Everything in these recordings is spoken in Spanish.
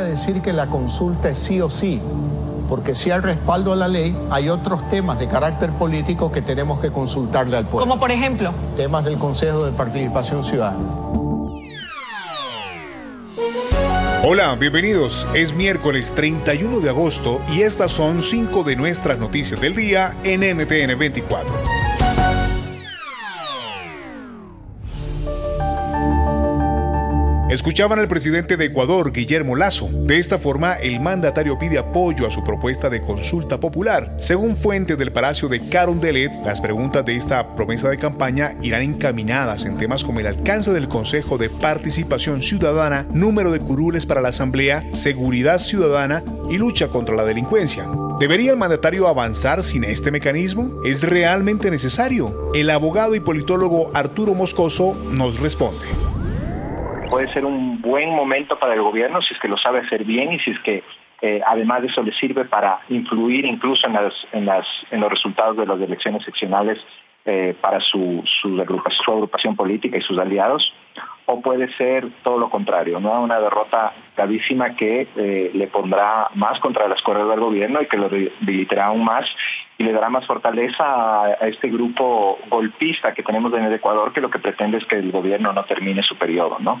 a decir que la consulta es sí o sí, porque si hay respaldo a la ley, hay otros temas de carácter político que tenemos que consultarle al pueblo. Como por ejemplo. Temas del Consejo de Participación Ciudadana. Hola, bienvenidos. Es miércoles 31 de agosto y estas son cinco de nuestras noticias del día en NTN 24. Escuchaban al presidente de Ecuador, Guillermo Lazo. De esta forma, el mandatario pide apoyo a su propuesta de consulta popular. Según fuentes del Palacio de Carondelet, las preguntas de esta promesa de campaña irán encaminadas en temas como el alcance del Consejo de Participación Ciudadana, número de curules para la Asamblea, seguridad ciudadana y lucha contra la delincuencia. ¿Debería el mandatario avanzar sin este mecanismo? ¿Es realmente necesario? El abogado y politólogo Arturo Moscoso nos responde puede ser un buen momento para el gobierno si es que lo sabe hacer bien y si es que eh, además de eso le sirve para influir incluso en, las, en, las, en los resultados de las elecciones seccionales eh, para su, su, agrupación, política y sus aliados, o puede ser todo lo contrario, ¿no? una derrota gravísima que eh, le pondrá más contra las cuerdas del gobierno y que lo debilitará aún más y le dará más fortaleza a, a, este grupo golpista que tenemos en el Ecuador que lo que pretende es que el gobierno no termine su periodo. ¿no?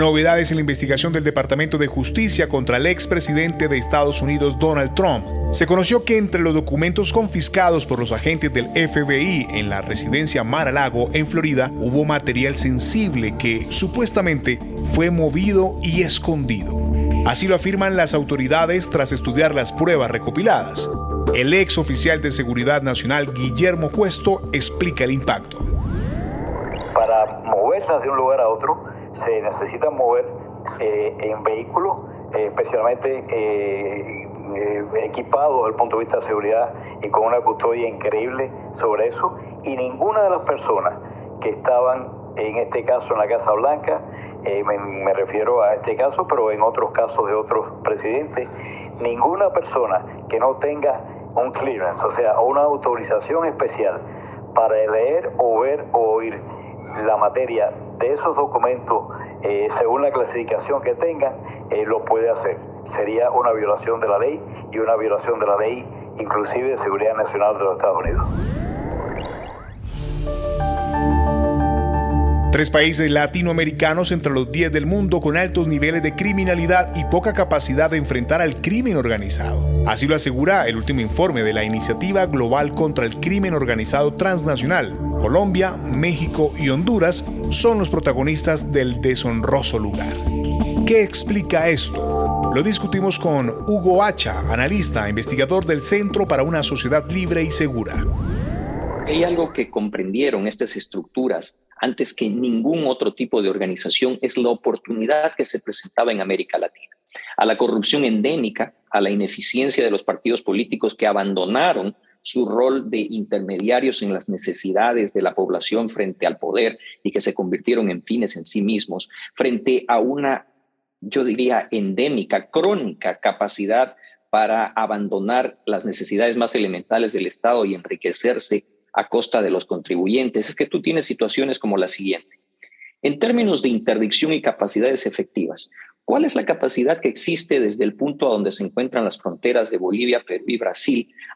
Novedades en la investigación del Departamento de Justicia contra el expresidente de Estados Unidos Donald Trump. Se conoció que entre los documentos confiscados por los agentes del FBI en la residencia Mar-a-Lago en Florida hubo material sensible que supuestamente fue movido y escondido. Así lo afirman las autoridades tras estudiar las pruebas recopiladas. El ex oficial de Seguridad Nacional Guillermo Cuesto explica el impacto. Para moverlas de un lugar a otro, necesitan mover eh, en vehículos, eh, especialmente eh, equipados desde el punto de vista de seguridad y con una custodia increíble sobre eso. Y ninguna de las personas que estaban en este caso en la Casa Blanca, me, me refiero a este caso, pero en otros casos de otros presidentes, ninguna persona que no tenga un clearance, o sea, una autorización especial para leer o ver o oír la materia de esos documentos, eh, según la clasificación que tengan, eh, lo puede hacer. Sería una violación de la ley y una violación de la ley inclusive de seguridad nacional de los Estados Unidos. Tres países latinoamericanos entre los 10 del mundo con altos niveles de criminalidad y poca capacidad de enfrentar al crimen organizado. Así lo asegura el último informe de la Iniciativa Global contra el Crimen Organizado Transnacional. Colombia, México y Honduras son los protagonistas del deshonroso lugar. ¿Qué explica esto? Lo discutimos con Hugo Hacha, analista, investigador del Centro para una Sociedad Libre y Segura. Hay algo que comprendieron estas estructuras antes que ningún otro tipo de organización es la oportunidad que se presentaba en América Latina. A la corrupción endémica, a la ineficiencia de los partidos políticos que abandonaron su rol de intermediarios en las necesidades de la población frente al poder y que se convirtieron en fines en sí mismos, frente a una, yo diría, endémica, crónica capacidad para abandonar las necesidades más elementales del Estado y enriquecerse a costa de los contribuyentes, es que tú tienes situaciones como la siguiente. En términos de interdicción y capacidades efectivas, ¿cuál es la capacidad que existe desde el punto a donde se encuentran las fronteras de Bolivia, Perú y Brasil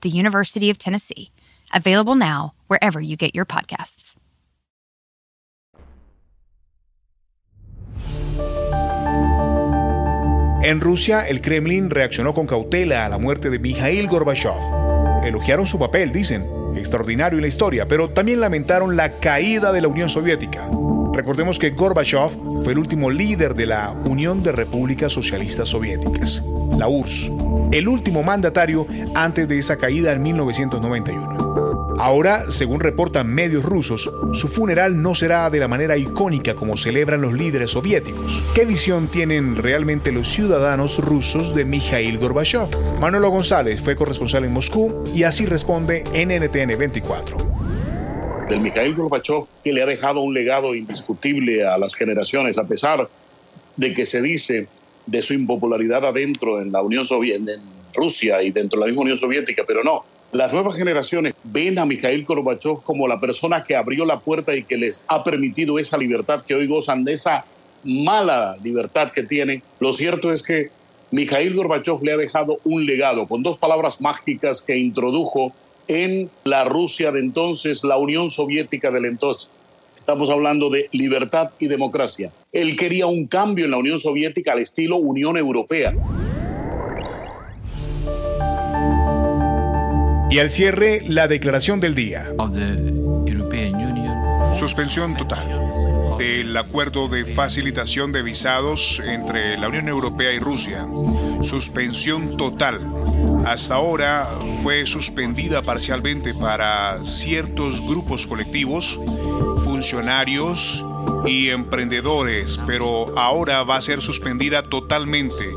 the University of Tennessee. Available now wherever you get your podcasts. En Rusia, el Kremlin reaccionó con cautela a la muerte de Mikhail Gorbachev. Elogiaron su papel, dicen, extraordinario en la historia, pero también lamentaron la caída de la Unión Soviética. Recordemos que Gorbachev fue el último líder de la Unión de Repúblicas Socialistas Soviéticas, la URSS, el último mandatario antes de esa caída en 1991. Ahora, según reportan medios rusos, su funeral no será de la manera icónica como celebran los líderes soviéticos. ¿Qué visión tienen realmente los ciudadanos rusos de Mikhail Gorbachev? Manolo González fue corresponsal en Moscú y así responde en NTN 24 del Mikhail Gorbachev, que le ha dejado un legado indiscutible a las generaciones, a pesar de que se dice de su impopularidad adentro en la Unión Soviética, en Rusia y dentro de la misma Unión Soviética, pero no. Las nuevas generaciones ven a Mikhail Gorbachev como la persona que abrió la puerta y que les ha permitido esa libertad que hoy gozan, de esa mala libertad que tienen. Lo cierto es que Mikhail Gorbachev le ha dejado un legado con dos palabras mágicas que introdujo en la Rusia de entonces, la Unión Soviética del entonces. Estamos hablando de libertad y democracia. Él quería un cambio en la Unión Soviética al estilo Unión Europea. Y al cierre, la declaración del día. Suspensión total del acuerdo de facilitación de visados entre la Unión Europea y Rusia. Suspensión total hasta ahora fue suspendida parcialmente para ciertos grupos colectivos, funcionarios y emprendedores, pero ahora va a ser suspendida totalmente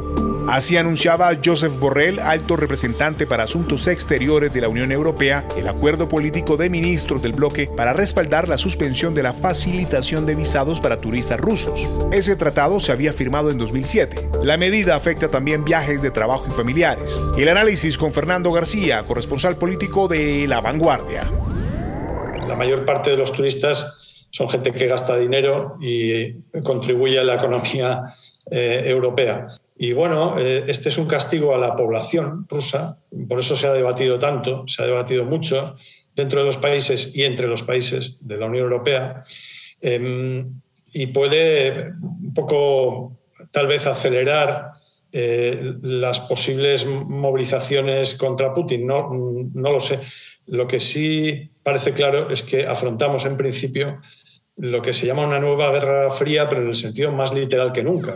Así anunciaba Joseph Borrell, alto representante para asuntos exteriores de la Unión Europea, el acuerdo político de ministros del bloque para respaldar la suspensión de la facilitación de visados para turistas rusos. Ese tratado se había firmado en 2007. La medida afecta también viajes de trabajo y familiares. El análisis con Fernando García, corresponsal político de La Vanguardia. La mayor parte de los turistas son gente que gasta dinero y contribuye a la economía eh, europea. Y bueno, eh, este es un castigo a la población rusa, por eso se ha debatido tanto, se ha debatido mucho dentro de los países y entre los países de la Unión Europea, em, y puede un poco tal vez acelerar eh, las posibles movilizaciones contra Putin, no, no lo sé. Lo que sí parece claro es que afrontamos en principio lo que se llama una nueva guerra fría, pero en el sentido más literal que nunca.